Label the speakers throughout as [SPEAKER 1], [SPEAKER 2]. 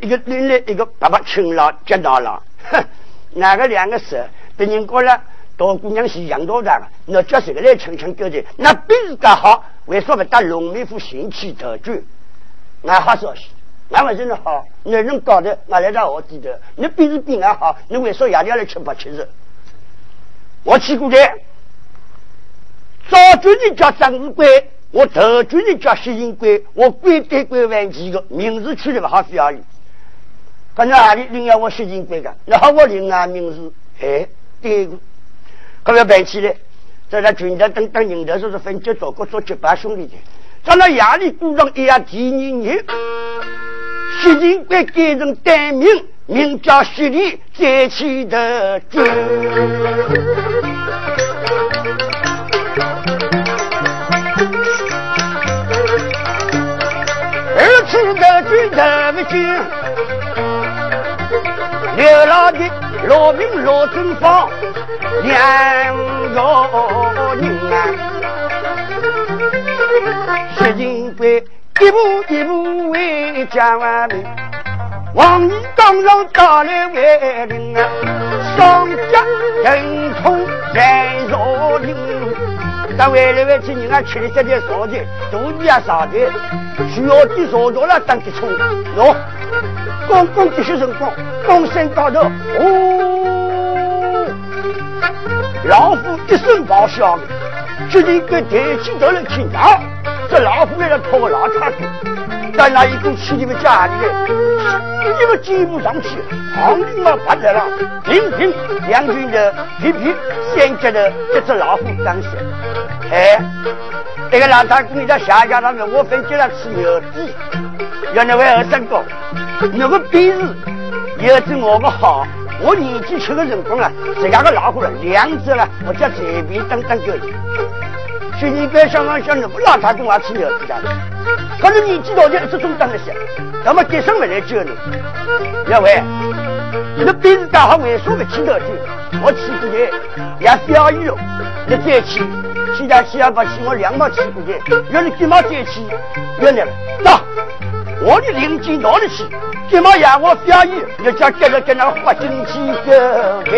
[SPEAKER 1] 一个另来一个爸爸亲了接到了，哪个两个事？别人过了，大姑娘是养多大那叫谁个来亲亲哥的？那鼻子刚好，为什么打龙眉虎心气得罪？俺好说是，俺们真的好，你人搞的，俺来到我记得，你鼻子比俺好，你为啥夜里来吃不吃肉？我去过的，早就的叫张日贵，我头就的叫薛银贵，我贵对贵万几个名字取的不好非要哩。可哪里领要我薛金贵的？然后我领俺名字，哎，对个，可不要摆起来，在那军队等等人的时候是分结做过做结拜兄弟的，在那衙里鼓上一样第二年，薛金贵改成单名，名叫薛礼，再起的军，二次的军怎么军？刘老的罗明罗正芳两个人啊，薛金贵一步一步为家完命，王义刚上打来为邻啊，双家人冲人若林，但为了为去人家吃的这点烧的，肚子也烧的，需要的烧着了当的冲。公公这些辰光，东山高头，哦，老虎一声咆哮，决定跟抬起头来听啊！这老虎为了，拖个老差子，在那一股气里面家里来，一个箭步上去，黄鹂嘛爬来了，平平两军的皮皮先接的这只老虎当先，哎，这个老太公在下家当中，我分接了吃牛鸡，原来为二三个。那个鼻子有着我个好，我年纪轻的辰光了，这样个老虎了，两只了，我叫随便当当狗。去年别想想想，那个老太公还吃牛子的，可是年纪大点，这种当了些，那么给什么来救你？两位，你的鼻子刚好为什么吃到酒？我吃过的也表演了，你再去，其他其他不去，我两毛吃过的，要是几毛再去，原来了，走。我的邻居哪里去？怎么让我表演？要叫接着跟那花进去走开。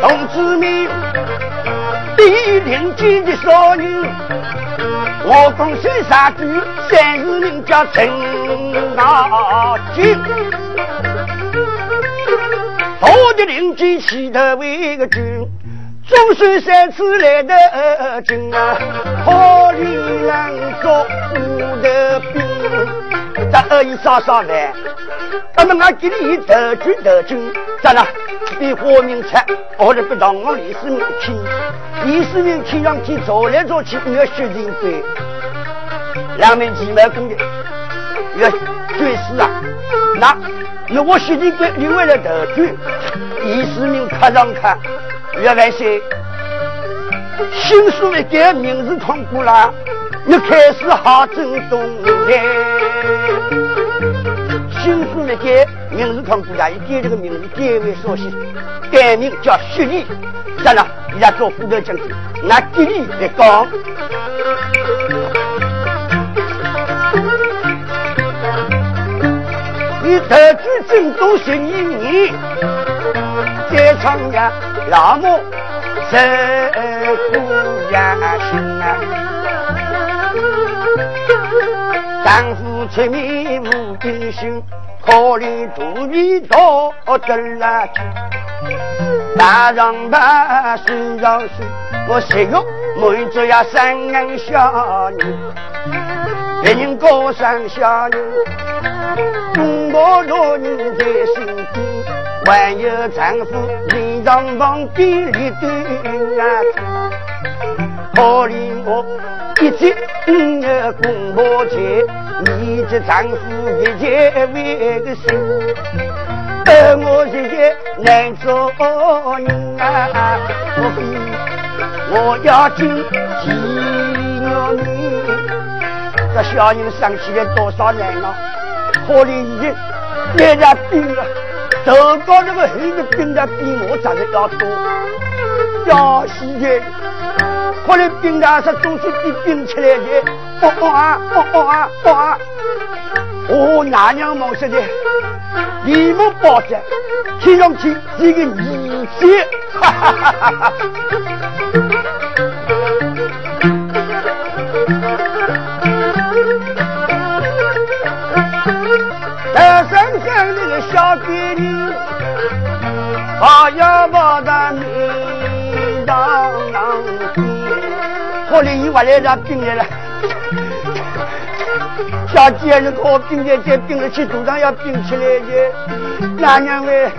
[SPEAKER 1] 同志们，第一邻居的少女，我共姓啥子？三十名叫陈大军。我的邻居起头为个军，总算三次来的军啊！好里人做五的兵，咱二姨嫂嫂来，咱们俺给你头军头军，咋了？比花名菜，我的不当我李世民去，李世民去上去走来走去，要血腥鬼，两面鸡毛公的，要军师啊，那。那我现在给另外的头军，李世民看上看，越万岁，新书一改，名字通过了，你开始好整东来。新书一改，名字通过了，一改这个名字改为绍兴，改名叫薛礼。咋了？人家做副头将军，拿吉利来讲。特举征都十一年，在长呀老母受苦呀心啊，丈夫出面无定心，可怜肚皮多得了大丈八身上水，我十个满足呀三人小女，别人高山小女。中国老人在身边，还有丈夫脸上旁边立对啊，可怜我一天五日公婆钱，你这丈夫一切为个心，而我现在难做人啊！我非我要进监狱，这小人生起来多少难啊！可怜你，别着病了，头高那个黑的病的比我长得要多，要死的。可怜冰大是总是比冰起来的，哦哦啊，哦哦啊，哦啊！哦，那娘忙说的，你们包着，听上去是一个女婿，哈哈哈哈哈！小闺女，还要把她命当我的一万来张病来了，小姐你给我病在这病了。起肚上要病起来的，那娘喂，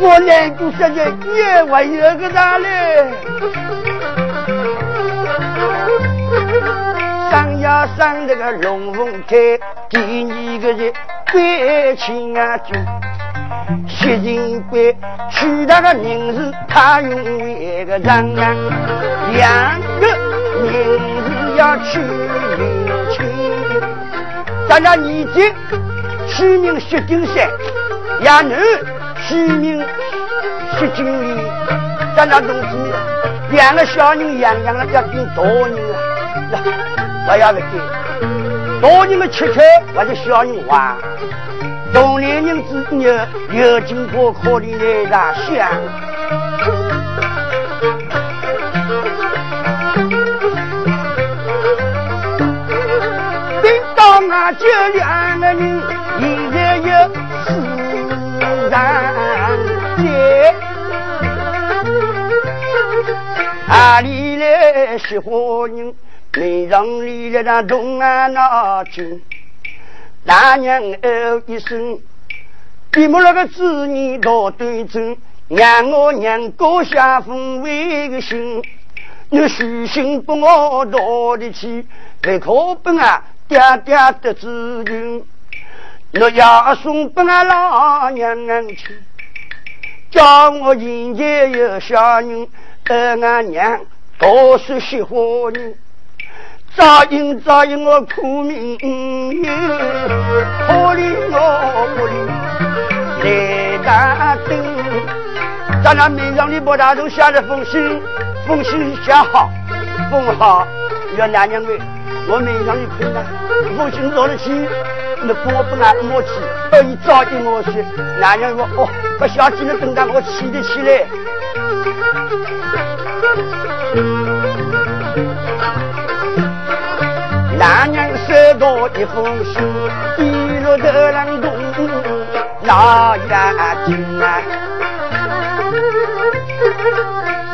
[SPEAKER 1] 我难过实在越我越个大嘞。上呀上这个龙凤胎，第二个是关亲啊舅，薛金贵取他个名字，他用一个人啊，两个。名字要取名清，咱那年纪取名薛丁山，伢女取名薛金莲，咱那东西两个小人养养了要跟大人啊，不要不给，老人们吃吃或者小人玩，同龄人之间有经过可怜的那想。那就两个人，现在有四人结。哪里来喜欢人？门上里来那东啊那军，大娘哦一声，闭目那个子女多端正，让我娘高下风为个心，你虚心不我道得起，不可本啊。爹爹的子女，我要送给俺老娘去，叫我人间有小人，而俺娘多是喜欢你，早应早应我苦命，可怜我可怜来打灯，咱那门上的包大人写了封信，封信写好，封好，要男娘们。我面上一困难，父亲着了气，那我不拿我去，而你早点我去。男人说：“哦，不小心的等到我起得起来。”男人收到一封信，一路头浪动，老眼睛啊！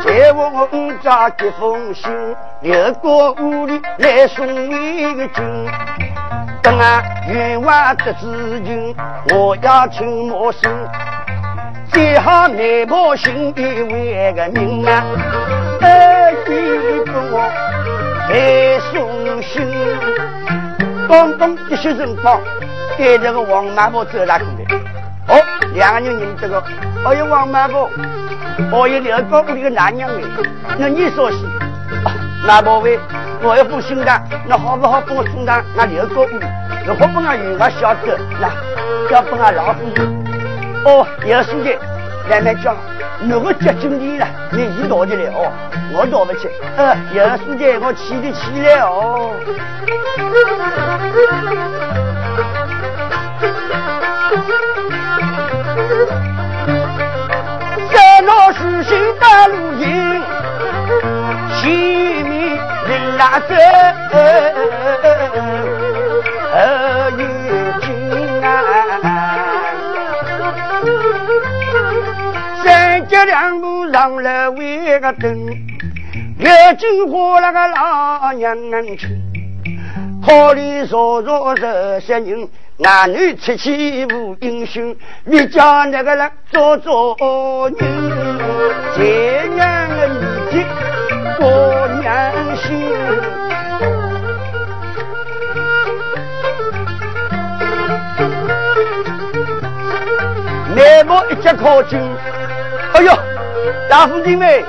[SPEAKER 1] 在我五家这封信，流过屋里来送一个信。等俺冤枉得知情，我要请莫生，最好内部信一位个人啊，二弟给我来送信。刚刚一些人报，给这个王妈婆走哪去了？哦，两个人认这个，哦有王妈婆。我有两个屋里的男人嘞，那你说是？那宝贝，我要不信的，那好不好帮我送到那两个屋？如果不俺有我晓得，那要不俺老夫人。哦，有时间慢慢讲，如果接近你了，你一到的来哦，我到不去。呃，有时间我起得起来哦。老师心大路营，前面人拉走，上了围个灯，月金花那个老娘亲，可怜弱弱这些人。男女出去无英雄，你叫那个人做做女，这样的年纪过娘心。眉毛一接靠近，哎呦，大夫人们，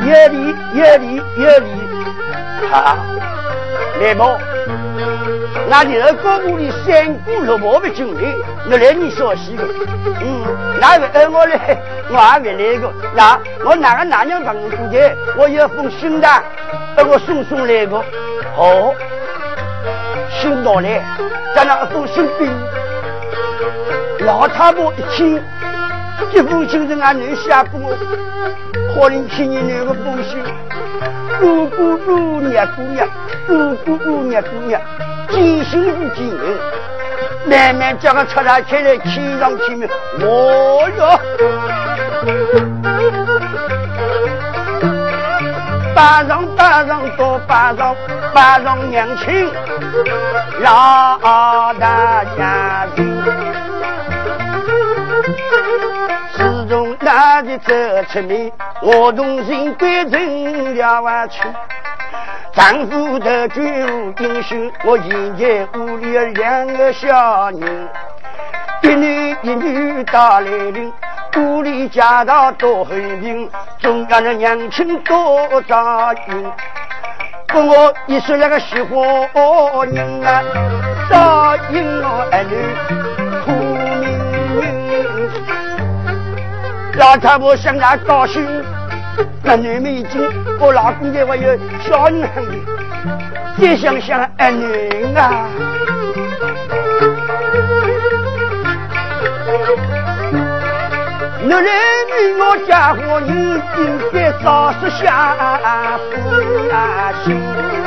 [SPEAKER 1] 有理有理有理，好，眉毛。那你二哥屋里三姑六婆的经历，我来你说西个，嗯，那个二我来，我还没来过。那我哪个男人朋友过去，我有封信的，给我送送来个。好，信到来，在那封信边，老太婆一听，这封信是俺女写给我，可能听你那个封信，姑姑姑娘姑娘，姑姑姑娘姑娘。几心是几人，慢慢叫个出来起来，气上气面，我哟，班上班上多班上班上年轻老大家子，自从那里走出面，我同心归正了湾去。丈夫的举武英雄，我迎接屋里两个小人，一男一女大来临，屋里家道多很平，中央的娘亲多扎营。跟我一说那个喜欢人啊，扎营我儿女老太婆向他高兴。那女们已经，我老公家还有小女孩的，再想想儿女啊，我来为我家伙你应该早说下苦心。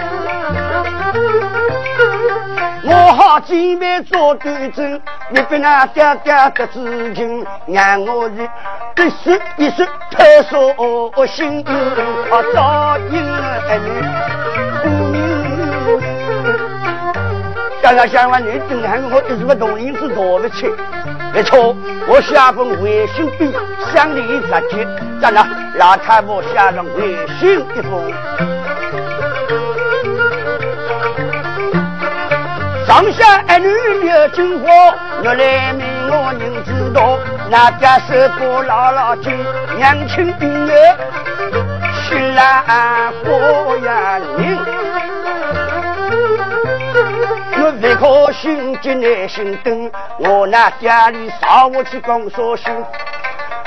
[SPEAKER 1] 我好姐妹做对证，你别那嗲嗲的知情，让我一一时一时太伤心。啊，早应儿女，刚刚想完你等下我一时不动因子躲不起。没错，我下封回信笔，向你直接，咱那老太婆下上回信一封。上下儿女留金花，我来命我人知道，那家是个老老金，娘亲女儿是兰花呀人。我不可心急耐心等，我那家里少我去讲说心，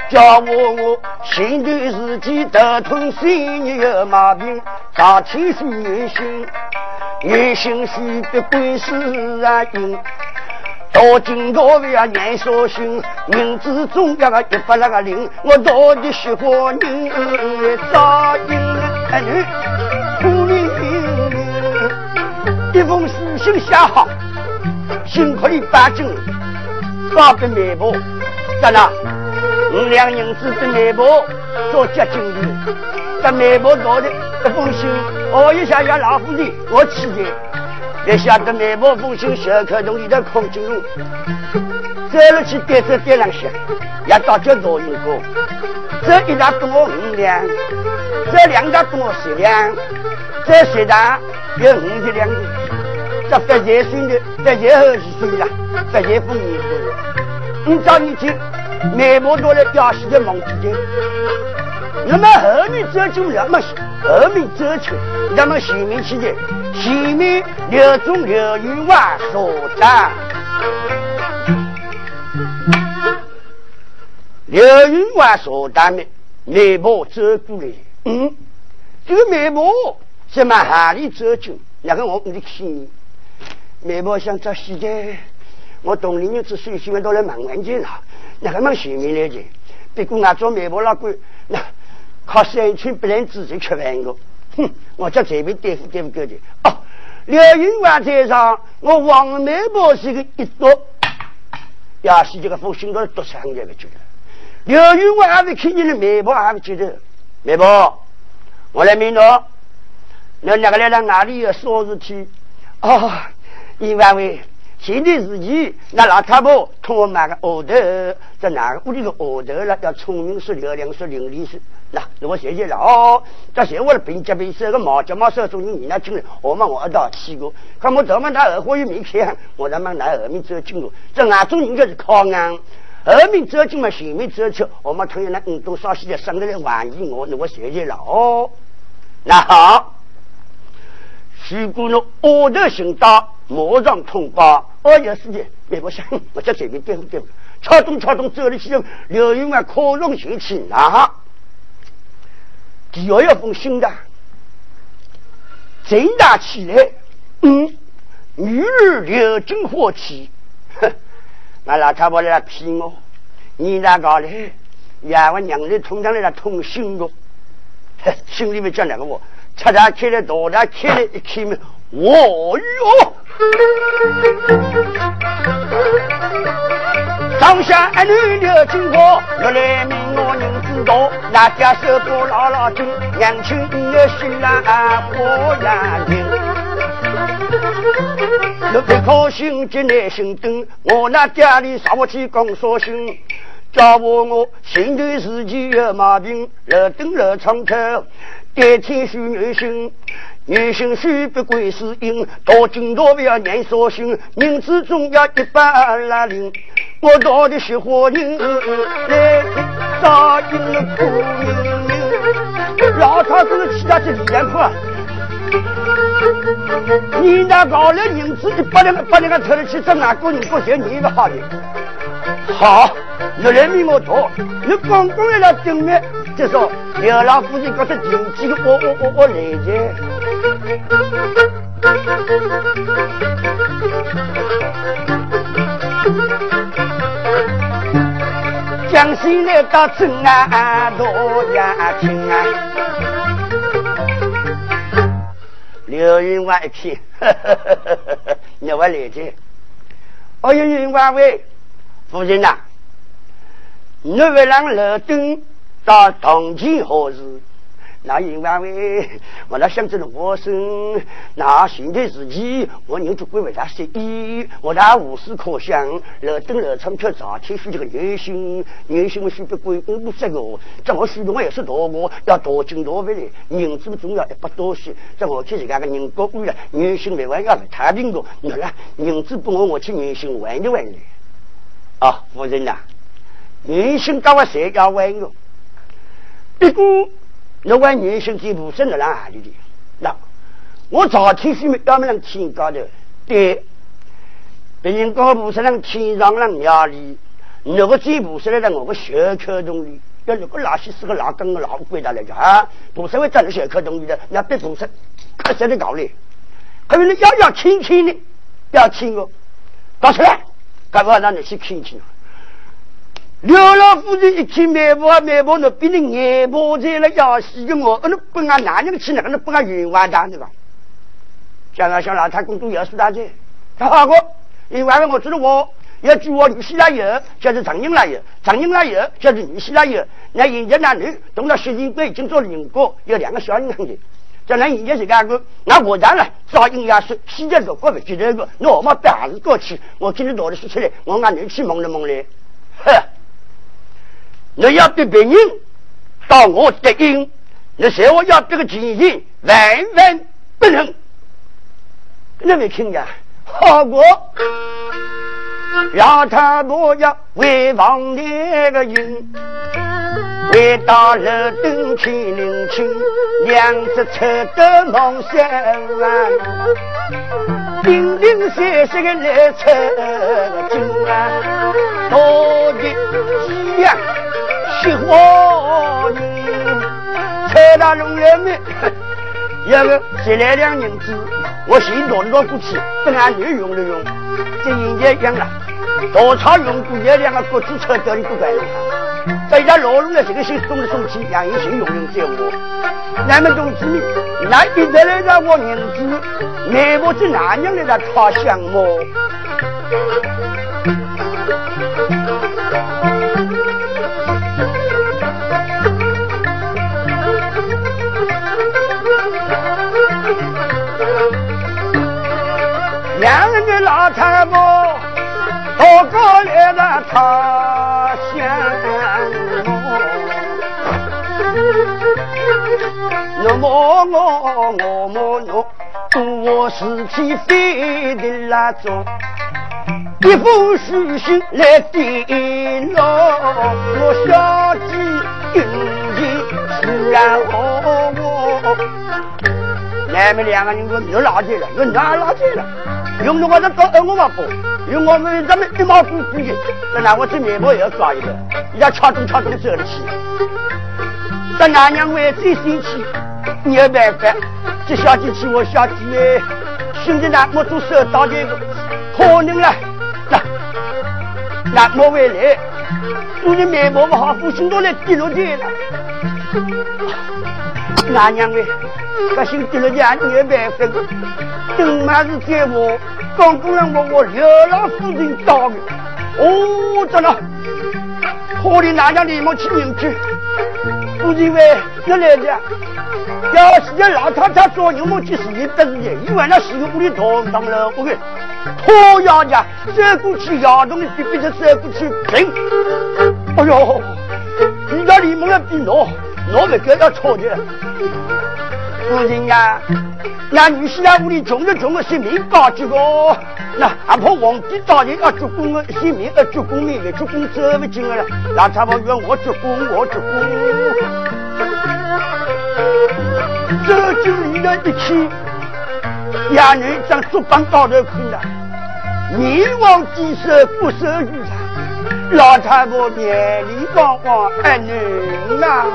[SPEAKER 1] 叫我我心对自己头痛心里有毛病，上天是女心。女性须得归世啊应，到今朝为啊年少心，名字中央个一百那个零，我到底喜欢人早应儿女苦命一封书信写好，辛苦你八斤，发给媒婆，在那五两银子的媒婆做接金的，在媒婆拿的一封信。哦，一下下老虎的，我起来，一下子美貌风行，小客洞里的空金龙，走了去点着点两下，也到这罗云哥，这一张给我五两，这两张给我十两，这十张有五十两的，这八节孙的，八节后几岁了，八节丰年过，你。找你去，眉毛多了，要死的忙之间。那么后面走就那么后面走去，那么前面去的，前面刘忠、刘玉华说的，刘玉华说的眉毛走过来，嗯，这个眉毛是么哪里走进？那个我你的看你，媒婆想找西的，我同龄人只水喜欢到来忙完件了，那个么前面来的，别过俺做媒婆老鬼那。靠山村不能自己吃饭的，哼！我叫这边对付对付够的。哦，刘云湾在上，我王媒婆是个一读，要是这个封信都读上也不觉得。刘云湾还没看见的媒婆还不觉得。媒婆，我来问你，你那个来到哪里有啥事体？哦，一万位前段时间那老太婆同我买个额头，在哪个屋里个额头了？要聪明说流量说伶俐说，那我谢谢了哦。这些我的平级平手个毛脚毛手中人，你那进来，我们我一道去过。看我早么他二话又没开，我他妈拿后面走进入，这俺中人就是靠硬。后面走进嘛，前面走出，我们同样那五多少西的生的来玩意我，那我谢谢了哦。那好，如果侬额头行到马上通报，二有事情，别不想，我在这边对付对付，敲动敲动走了去，刘云啊，可容行去拿。第二封信的，贼大起来，嗯，女儿刘金火气，哼，那老太婆来骗我，你那搞嘞？呀，我娘的通常来通信的，心里面讲两个我，擦擦开了，多大开了，一开门，哦哟！上下儿女留经过，原来命我人知道，那家手把牢牢紧，娘亲的新郎过呀人。我一颗心结耐心等，我那家里上不去讲说心，叫我我前段时间有毛病，热等热窗口，改天需女性。女性须不归是因，到今朝不要念绍兴，名字总要一百拉零。我到底是何人来答应了苦命？老太子其他是李连啊。你那搞了名字一百两个百两个出来去，这哪个人不学你一个好的？好，你来命我多，你刚刚来了对面，就说刘老夫人搞出经济的，我我我我来着。江西来到镇啊，多呀亲啊！刘云外一呵呵呵呵呵，你我来接。哎呦，云外喂，夫人呐，你为让楼登到同情何事？那因为我那想着了我生，那现在自己我人就归为他十一，我那无事可想，楼登楼窗却早天许这个女性，女性们许不归我不这个，这我许的我也是多我要多进多回来，人子重要一百多些，这我去人家个人高贵了，女性没玩要来太平的，你看人子不我我去女性玩一玩的，啊夫人呐，女性搞我谁要玩哟，不过。那问女性进步生在哪里的？那我早天是没要么能天高的，对，别人高不是能天上能庙里，那个进步是来在我个小口洞里，要那个老些是个老根个老鬼的来着啊！不是会站在小口洞里的，那别不是可谁的搞嘞？可是你要要亲亲的，要亲哦，搞出来，干嘛让你去亲亲？刘老夫人一听媒婆媒婆，那变成眼婆在了要死的我，那不按男人去，那个那不按冤枉的，吧？想啊想，老太公都要死大姐，他好过，因为我知道我要娶我女婿来有，就是长英来有，长英来有，就是女婿来有。那人家男女同到十几岁已经做了人过，有两个小人的，将来人家是干个，那我当然照应下说，现在个过不记得个，那我们还是过去，我今天到底说出来，我俺女婿蒙了蒙嘞，呵。你要对别人到我的应，你说我要这个情形，万万不能。你没听见？好过让他不要为王那个人，为到了登天领情，两只车的梦想啊，零零散散的来扯金啊，多的。喜欢你，财大龙人们，要个十来两银子，我先拿拿过去，等俺女用了用。这人家讲了，多少用过一两个国子车叫你不管用。在家老龙的这个先送来送去，两人先用用在我。那么同志们，那一直来让我名字，内部是哪样的在插香么？老太婆。高高来了他乡我，我我我我我，祝我事体飞的那种。一封书信来电咯，我小姐今天是然后我，俺们两个人说又拉起了，又哪拉起了？用我这找我嘛不？用我们咱们一毛不顾的，那我这面包也要抓一个，要敲东敲东走得起。这俺娘为最生气，没有办法，这小姐气我小姐妹，兄弟呢我做手到这个可能了。那那莫回来，昨天面包不好，父亲都来第六天了。俺娘嘞，不行跌落地，你也办法个。等嘛是在我，刚刚让我我刘老夫人到的。哦，真了，可怜那家连忙去迎去。夫人喂，你来着？要是这老太太做牛毛去事业得意，以为那是个屋里堂堂了，我给。好呀呀，走过去摇动的就变成走过去平。哎呦，你家李梦要比我，我不该要错的。夫人呀，那女婿在屋里穷着穷的性命高几个，那还怕皇帝大人要鞠躬的性命要鞠躬命的鞠躬走不进来了，那他们怨我鞠躬，我鞠躬，走进里头一去。衙女将竹棒高头看了，面黄肌瘦不受雨伞，老太婆眼里光光爱女啊！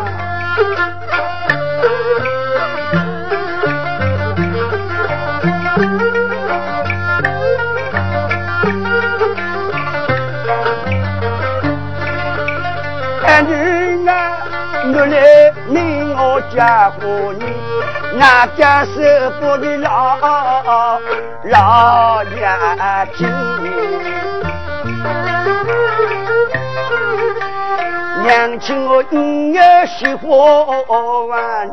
[SPEAKER 1] 爱女啊，我来命我嫁给你。那家是不的老老眼睛，娘亲我一月喜欢，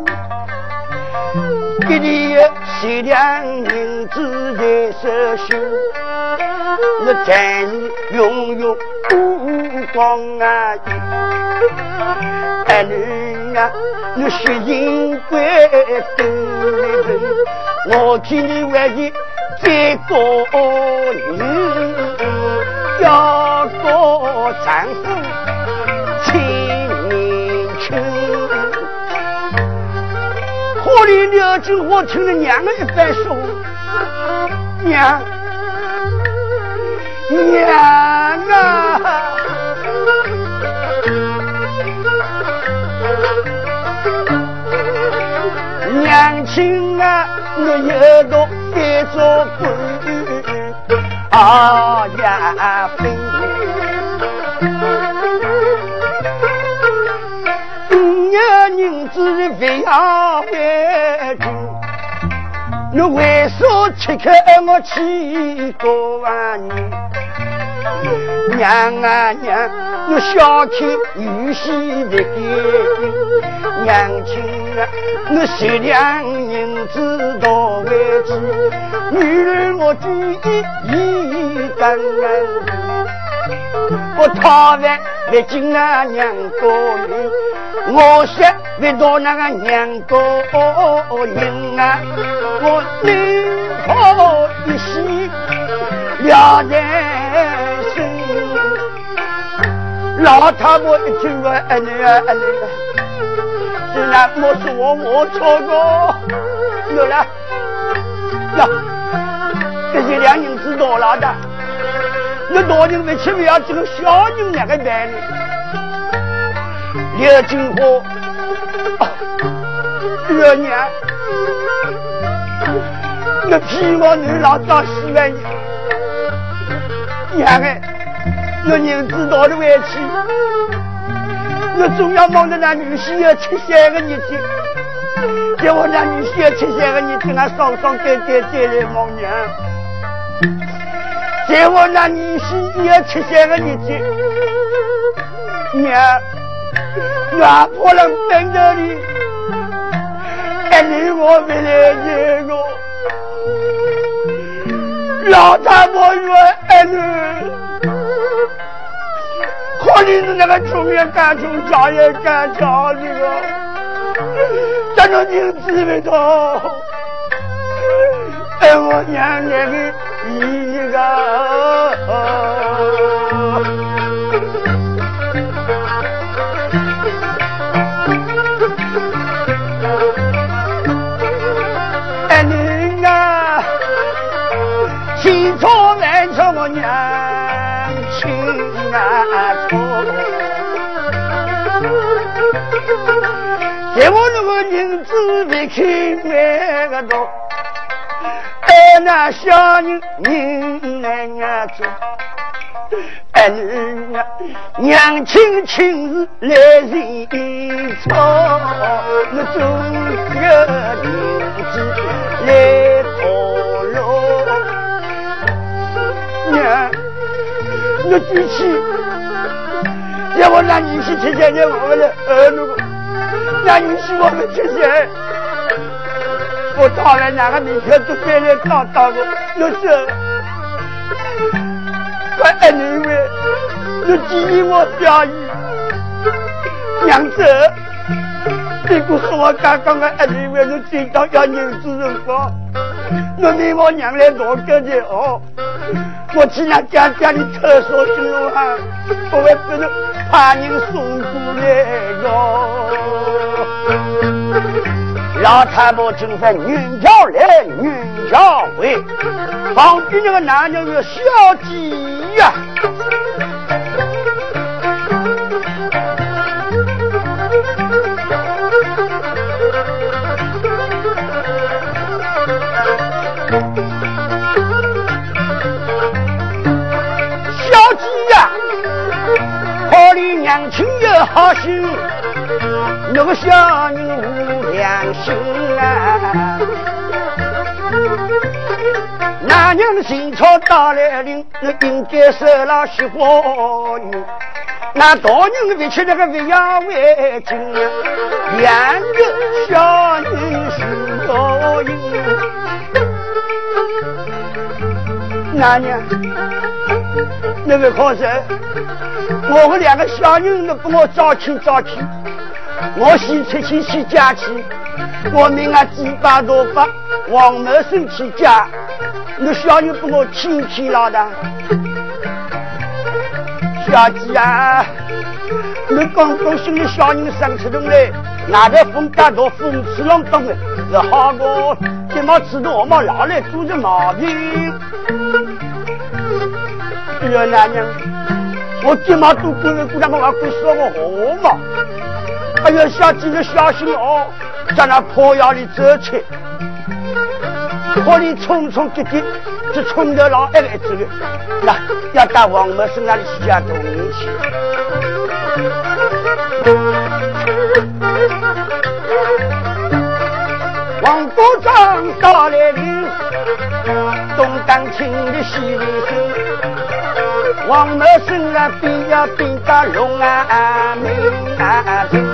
[SPEAKER 1] 一粒十两银子在手心，我在你拥有五光啊！儿女啊，你血银贵多人，我替你为你再过年，要过丈夫可怜了金，我听了娘的一番说，娘娘啊！娘亲啊，我有多非做官，啊呀非！人子非要回去，你为啥切开我七个万年？娘啊娘，我小看女婿的干娘亲啊，我十两银子多为主，女人我举一一干我讨饭为敬那娘高人，我想为到那个娘高人啊，我宁可一死了人。老太婆一听说，哎你啊哎你，虽然我是我错过，有了，呀，这些两银子多了的，那大人为什么要这个小人两个办呢？刘金花，二娘，那皮毛女老早死了你，娘哎。我人知道的委屈，我总要望着那女婿要七三个日子，叫我那女婿要七三个日子，俺双双对对对来望娘。叫我那女婿要七三个日子，娘，俺不能等着你，爱你我不来这个，老太婆说爱你。我你是那个穷也干穷，家也干家的个，这种人知不道，哎，我娘那个一个。我那个银子没开买个多，哎那小人人来做，哎娘娘亲亲自来认错，我做个银子来讨路。娘，我举起，要我拿你去吃钱，我们的儿女，拿你去我们吃钱。我当然两个明天都回来当当的，我这，快二女们，我建议我表姨，娘子，这不是我刚刚的二女们，我听到要人子人方。我命我娘来做个的哦，我去那家家里厕所去了哈，我会不能怕人送过来哟。老太婆正在女家来女家回，旁边那个男人是小鸡呀。娘亲有好心，那个小人良心啊！那娘新朝打来临，那应该收了媳妇女。那大人别去那个未养为亲啊，两个小人是老人。那娘，那个好生。我和两个小人都给我招亲招亲，我先出去去家去，我命啊几把头发，往门生去家，那小人把我亲亲了的。小姐啊，你刚刚生的小人生出来，哪头风大多风刺浪东的，是好个，这么吃的我们老来都是毛病。这男人。我今嘛都过来过来，我还会说个好嘛？哎呀，小姐你小心哦，在那破窑里走去，坡里冲冲滴滴，这冲得老挨挨走的。那要到王某身那里去家东去。王部长到来临，东当亲的西里生。王某生啊，变呀变得龙啊命啊精，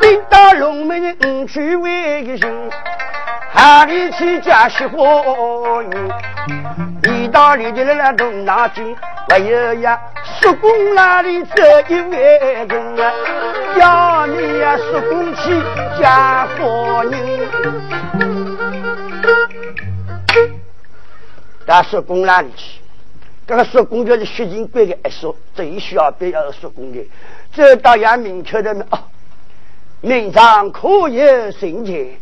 [SPEAKER 1] 变得龙命五去为个行，哪里去嫁媳妇女？意大利的那东南军，还有呀，叔公那里走一位人啊，叫你呀叔公去嫁夫人。到叔公那里去，这个叔公就是血型贵的一叔，这一需要必要叔公的。这到阳明确的哦，明上可有神节，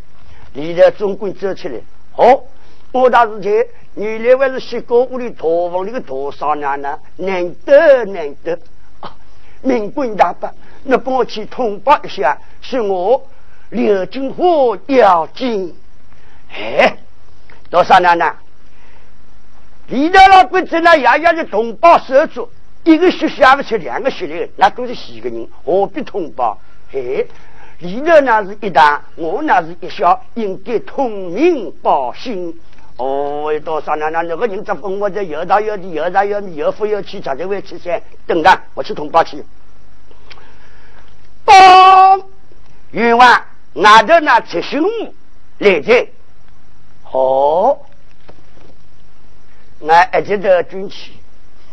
[SPEAKER 1] 里头总管走起来。哦，我大事情，原来还是西高屋里大房里的大少娘呢，难得难得啊。民官大伯，你帮我去通报一下，是我刘金花要紧。哎，多少娘呢？李大老鬼在那爷爷的同胞手足，一个血下不去，两个血来，那都是四个人，何必通报？哎，李大那是一大，我那是一小，应该通名报姓。哦，多少年了？那个人在问我这有大有的，有大有有富有气，才才会去噻。等着，我去通报去。报，冤枉，拿着那七星来着。哦。俺一直都军旗，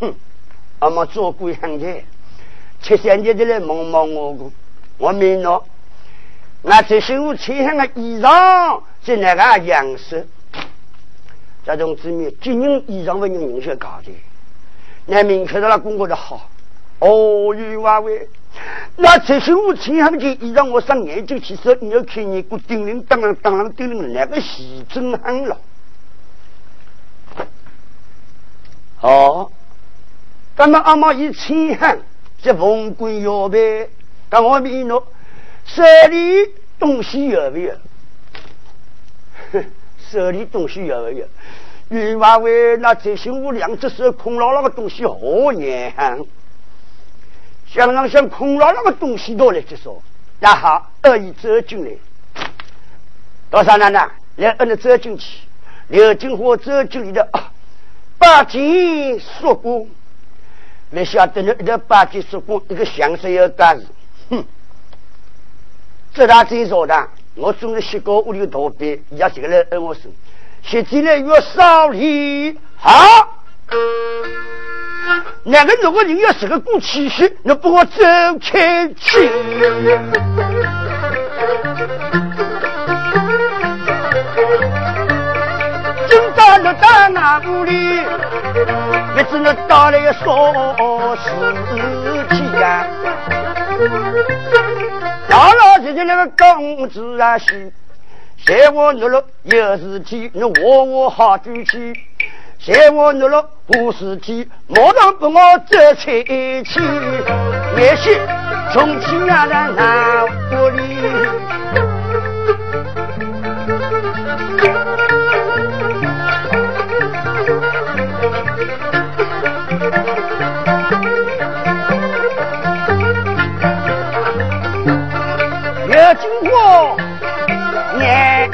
[SPEAKER 1] 哼，阿妈做鬼行的，七三年的来摸摸我个，我明了。我这身我穿上的衣裳是哪个样式？这种子民，今年衣裳为人人些搞的，那明确的那工作的好。哦，有话喂，那这身我穿上的衣裳，我上研究去说，你要看你个叮铃当啷当啷叮铃，那个是真狠了。哦，那么阿妈一穿上，这凤冠摇摆，跟我比喏。手里东西有没有？哼 手里东西有没有？余华为那这些我两只手空落那个东西好难，想让想空落那个东西多来就说，那好，二姨走进来，多少奶奶来摁着走进去，刘金花走进来的啊，八斤说过，没晓得那一个八斤说过一个相声要干事，哼。这他真说的，我总是学过屋里的大便，也这个来摁我手，现在呢越少礼好。两个如果人要是个过气息，那帮我走开去。今朝你到哪屋里？也只能到来说事情呀。老老实实那个公子啊，是嫌我懦弱有事体，你我我好主气；嫌我懦弱无事体，马上把我走出去。也许从今啊，在哪里？经过眼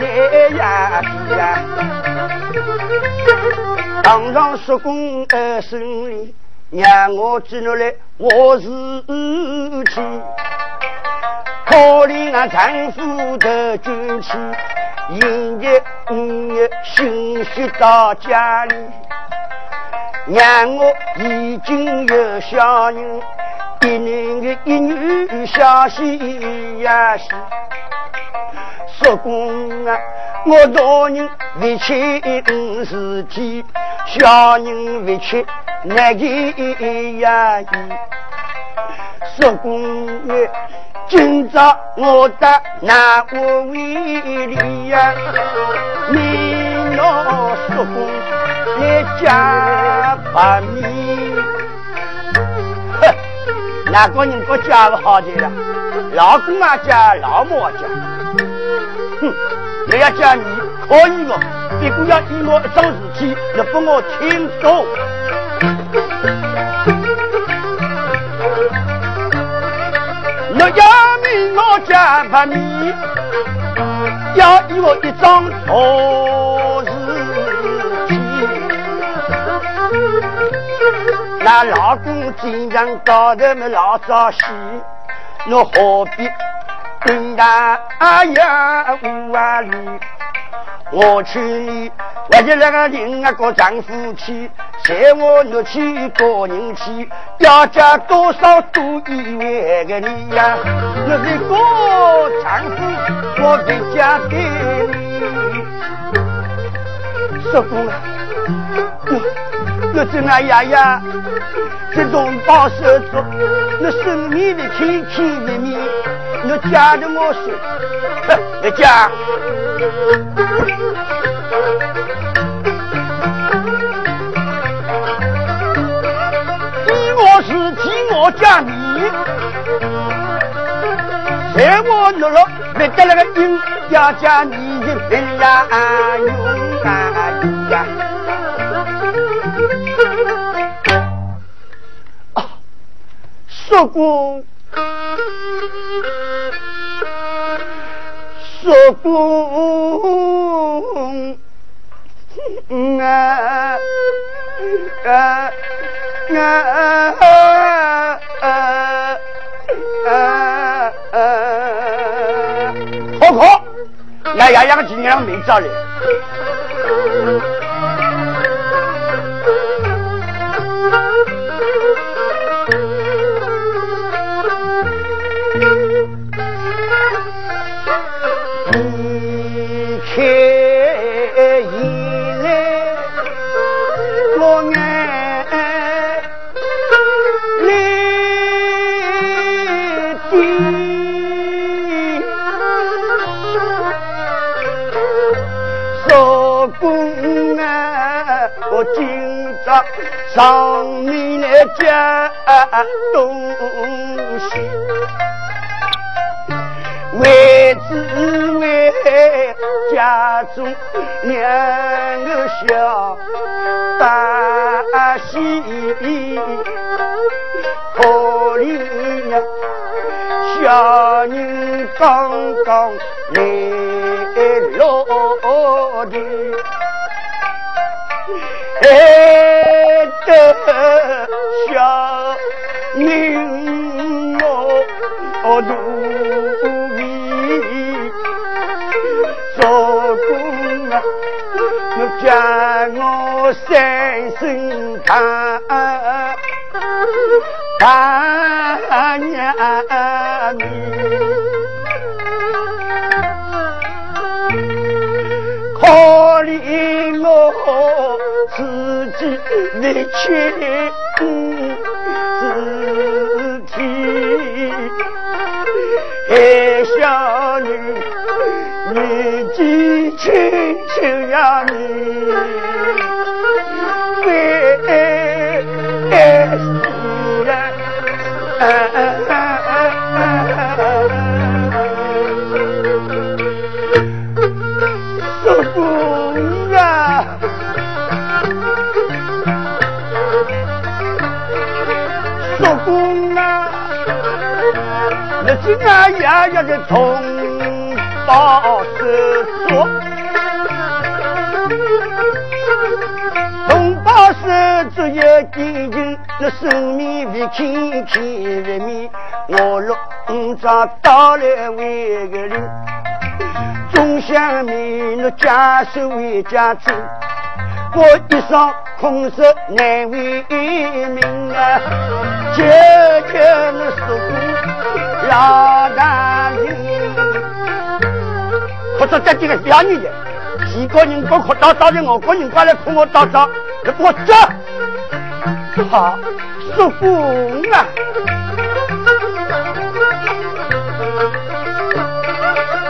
[SPEAKER 1] 泪呀呀，当上叔公的手里，让我记录来我是妻，可怜俺丈夫的军妻，一日五日心血到家里，让我已经有小人。一男的一女相惜呀西，说公啊，我大人委屈事体，小人委屈难给呀意。说公啊，今朝我得哪个为例呀？你老说公来家把米。哪个人不嫁不好的了？老公啊嫁，老母啊嫁。哼，我要嫁你可以的，不过要以我一桩事体，你不我听懂。我要命我嫁不你，要以我一桩错事那老公经常搞得么老早些，我何必跟他阿呀无啊里？我劝你，我就那个另外个丈夫去，嫌我若去个人去，要嫁多少都以为个你呀？我是个丈夫，我不嫁给你，说过了。我这那爷爷，这同胞手足，那生命的亲亲密密，你嫁的我说，你嫁。你我是替我嫁你，在我懦弱，没得那个硬要嫁你的人呀，勇说过，说过，啊啊啊啊啊啊！好可，那丫丫个今年没找嘞。上面来讲东西。为只为家中两个小大喜，可怜呀，小人刚刚来落地，哎的小人哦，都。叫我三声看大娘你，可怜自己的亲自体，哎，小女，你记清清呀你。爷爷的同胞是说，同胞是只有弟弟，那生命为天天为命，我若五丈到来为个人，总想命那家守为家主，我一生空手难为民啊，求求那师傅老大人，或者在这个小女的，几个人过可到早的，我个人过来看我到早，我走，好，师傅啊，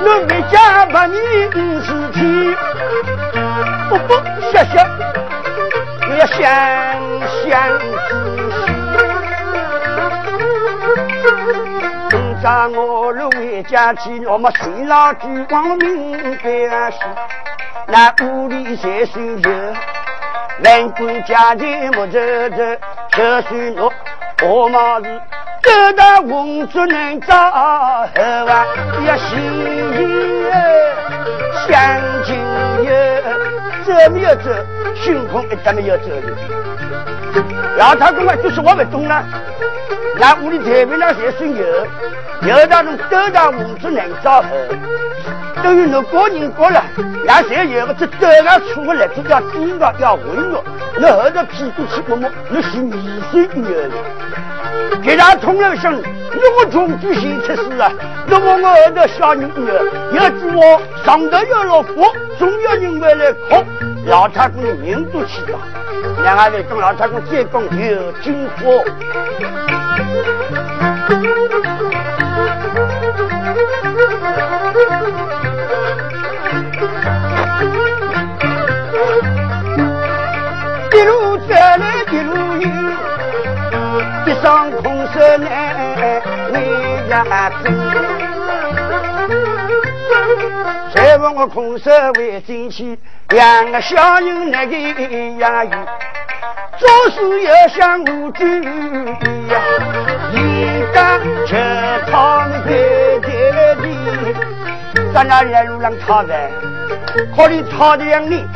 [SPEAKER 1] 我没家把你五十天，不不，谢谢。要想想今朝我入回家去，我们新老举光明白是，那屋里才算有，万贯家财莫走走，就算我我嘛是走到红烛能照后啊，要心意相亲友，走没有走？军空一点没有走，老太公啊，就是我不懂了。那屋里台面上全是油，油当中都到五子能造后，等于那个人过了，那谁有个这头上出不来，就要低个要温弱，那后头屁股去摸摸，那是泥水油的。给他通了声，那么穷举行出事啊！那么我后头小女儿，要知我上头有老婆，总有人会来哭。老太公的名都起了，两位跟老太公再讲有金货。一路走来一路有，一双空手难为家走。再问我空手为真气，两个小人那个呀有，做事要像无主意呀，一干就躺在地里，在那来路上讨饭，可你讨的两年，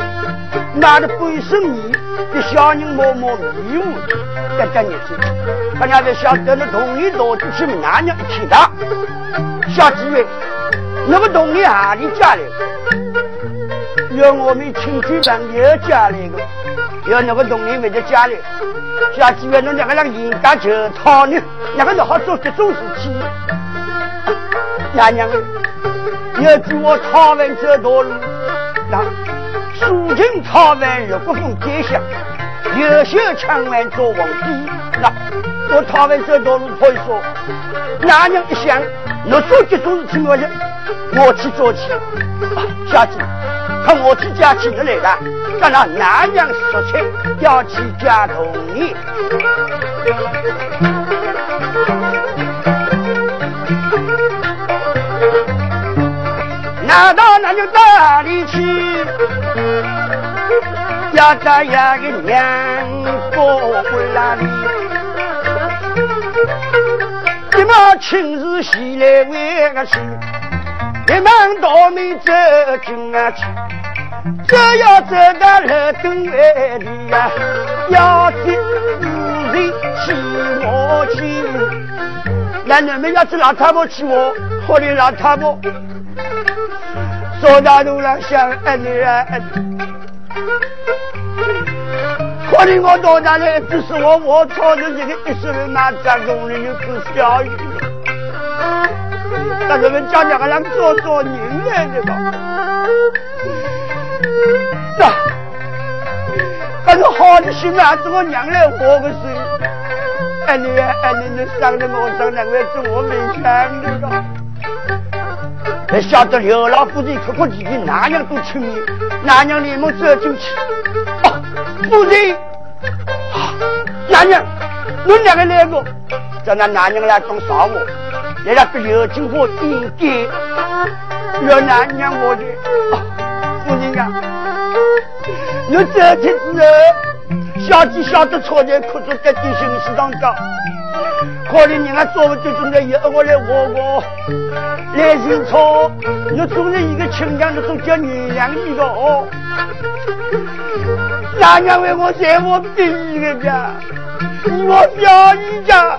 [SPEAKER 1] 拿着半身米，给小人摸摸迷糊，在这日子，大家在晓得那同一老子去哪娘一听到，小几位。那个东西哪里家里？要我们亲戚朋友家来的，要那个东西没在家里，下几月那两个人人家就讨呢，那个人好做这种事情。娘娘，要叫我讨完这道路，当，肃清草原热国风街巷，优秀枪完做皇帝。那我草原这道路可以说，哪娘一想，我做这种事情我去，我去做去。小姐，看我去家请的来的，让那哪娘说亲要去家同意。拿到那就哪里去？要找一个娘过哪里？一毛亲自洗来为个去，一忙倒霉走进啊去，只要走到楼东外里呀，要进无人去我去，那你们要去老太婆去我，或者老太婆。走大路上想爱你啊！可怜我到大来，只是我我操着这个一十人马战功里有个小雨。但是们家两个人做做人来的吧？那，但是好的心啊，是我娘来活个心。哎你啊，爱你，你伤的我伤，两个是我没想的吧？还晓得刘老夫人哭哭啼啼，哪样都亲你，哪娘连忙走进去。哦，夫人，啊，哪娘，你两个来过，叫那哪娘来当少我，来了被刘金花应该，要哪娘我的，夫人呀，你走进之后，小姐晓得错在哭着在点心食当中。可怜人家做不就正在由我来活我，来新草，你做了一个亲娘，你都叫原谅你个哦。哪娘为我在我逼一个家，我表姨家，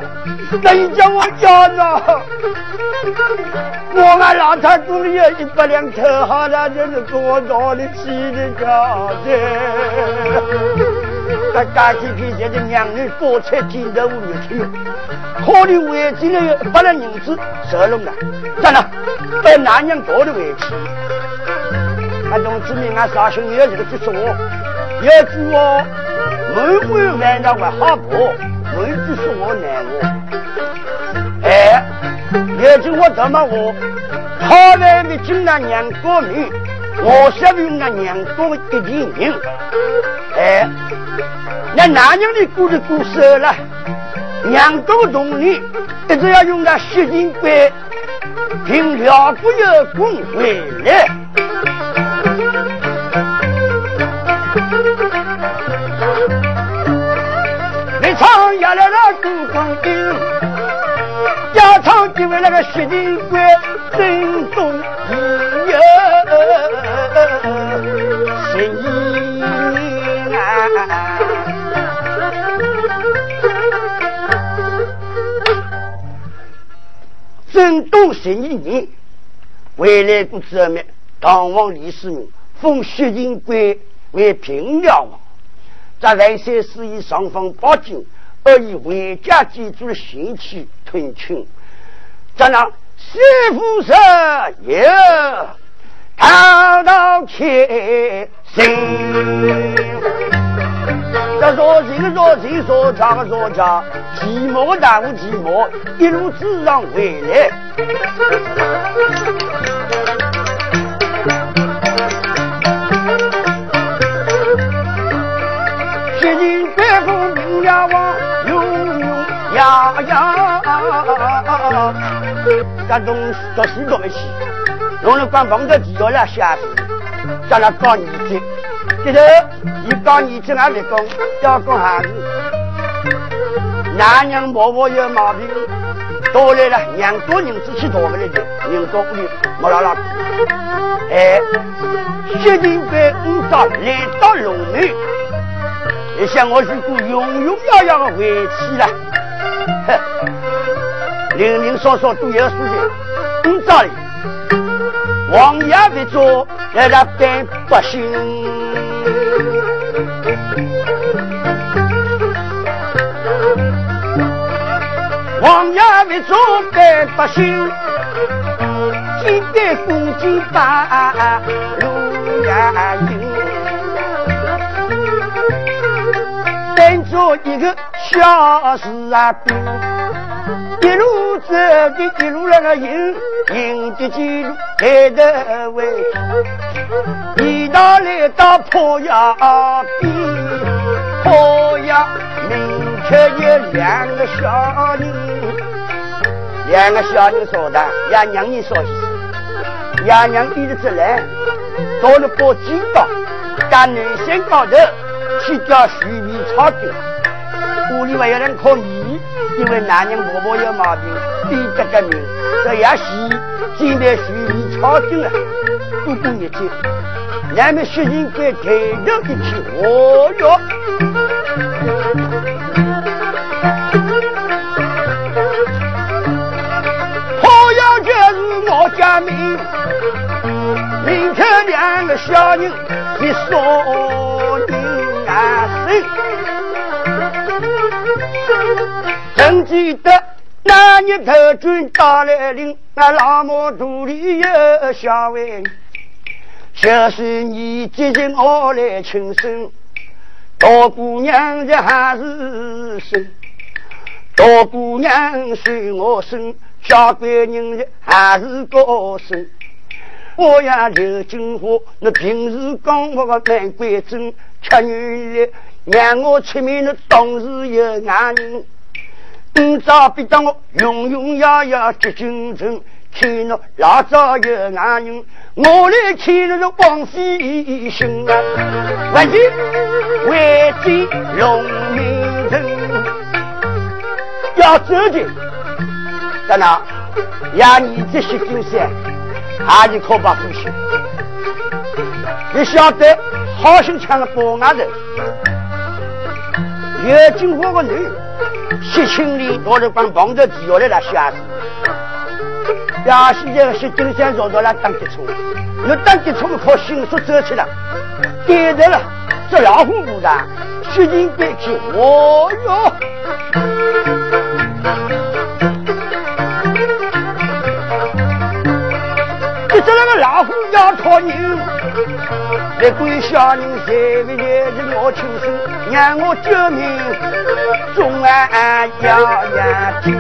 [SPEAKER 1] 那你叫我叫呢？我们老太肚里有一百两头好了，就是多少的气的家的。他家庭面前的娘女多彩金头无月天，可怜为进来有一百两银子收拢了，咋了？被男人多的委屈。俺同志们，俺绍兴有这个就说，有句话，门外万道为好婆，门句说我难我。哎，有句话怎么话？好来的进来娘过女，我想用那娘过一点命。哎。那男人的骨头骨瘦了，娘多动力，一直要用那血金龟，凭辽国有功回来。压来了杜光英，加场就为那个。血金龟心中有心意啊。正东十一年，未来过之后，唐王李世民封薛金贵为平辽王，在万岁司仪上方报警，而以回家祭祖的贤妻吞亲，在那师傅上有滔滔千声。说人说人说家说家，寂寞的耽误寂寞，一路之上回来。十年白骨明了望，永永呀呀。咱东到西多没去，用了官方的地要来下死，叫他搞你的。这头一讲你这还没讲，要讲孩子，男人婆婆有毛病，多来了，娘多人子去多不来的，人多屋里没拉拉。哎，薛定贵五早来到龙门，你想我如果永永远远的回去了，零零少少都有数的，五早里，王爷为做来了百百姓。王爷为做百百姓，几代公鸡把路眼做，一个小士兵，一路走的一路那个迎，迎的几路抬头位，一到来到坡崖边，坡崖明确有两个小人，两个小人说的，让娘你说些。爷娘一直来，到了宝鸡岛，在南山高头去钓水米草根。屋里还有人可疑，因为男人婆婆有毛病，逼得个命。这也是见到水米草根了，不过日子，俺们薛仁贵抬头一去，哦哟！好要就是我家明。明天两个小人一说，曾记得那年头军打来临，那老母肚里有小孩，就是你接近我来亲生，大姑娘这还是生，大姑娘随我生，小闺女还是个生。我呀，刘金花，那平时讲我个蛮乖真，吃女的让我出面，那当时有眼人。今朝逼得我永永远远结君臣，看那老早有眼人，我来看那个王妃心啊，万金为君龙明城，要走的，在哪？呀，你这些东西。还是可把呼吸。你晓得，好心抢了包外头，有金花个女，七千里我都帮碰着地下来了吓死。呀，现在是金山绕到了当吉冲，那当吉冲靠迅速走起来，逮着了，这老虎不然，血尽别去，哦哟。这那个老虎要讨人，那鬼小人谁为也是我亲生，让我救命，众安要眼睛，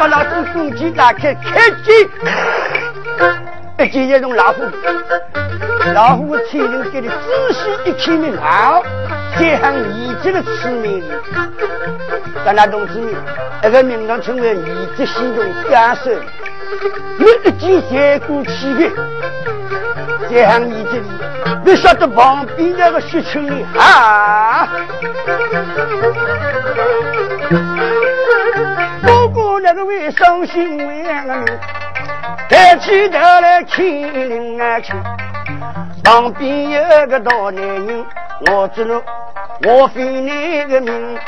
[SPEAKER 1] 把老子公鸡打开，开机，一见这种老虎，老虎天灵给的仔细一看明好，这行一级的出名，在那同志们，那个名堂称为一级心中感受。你一见三股气的，在行你这里，你晓得旁边那个雪青里啊？不过那个为伤心为个抬起头来看林啊去，旁边有个大男人，我知道我非你个命，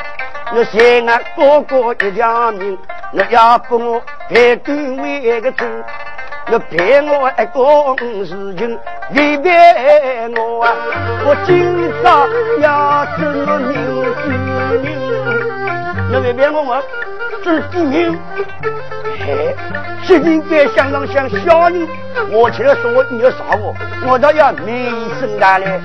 [SPEAKER 1] 我嫌俺哥哥一条命。你要不我陪官为个真，你骗我一个事情，你别我啊！我今朝要做人之命，你离别我我做地命。嘿，实情该相当像小人，我起来说我你要杀我，我倒要名声大嘞。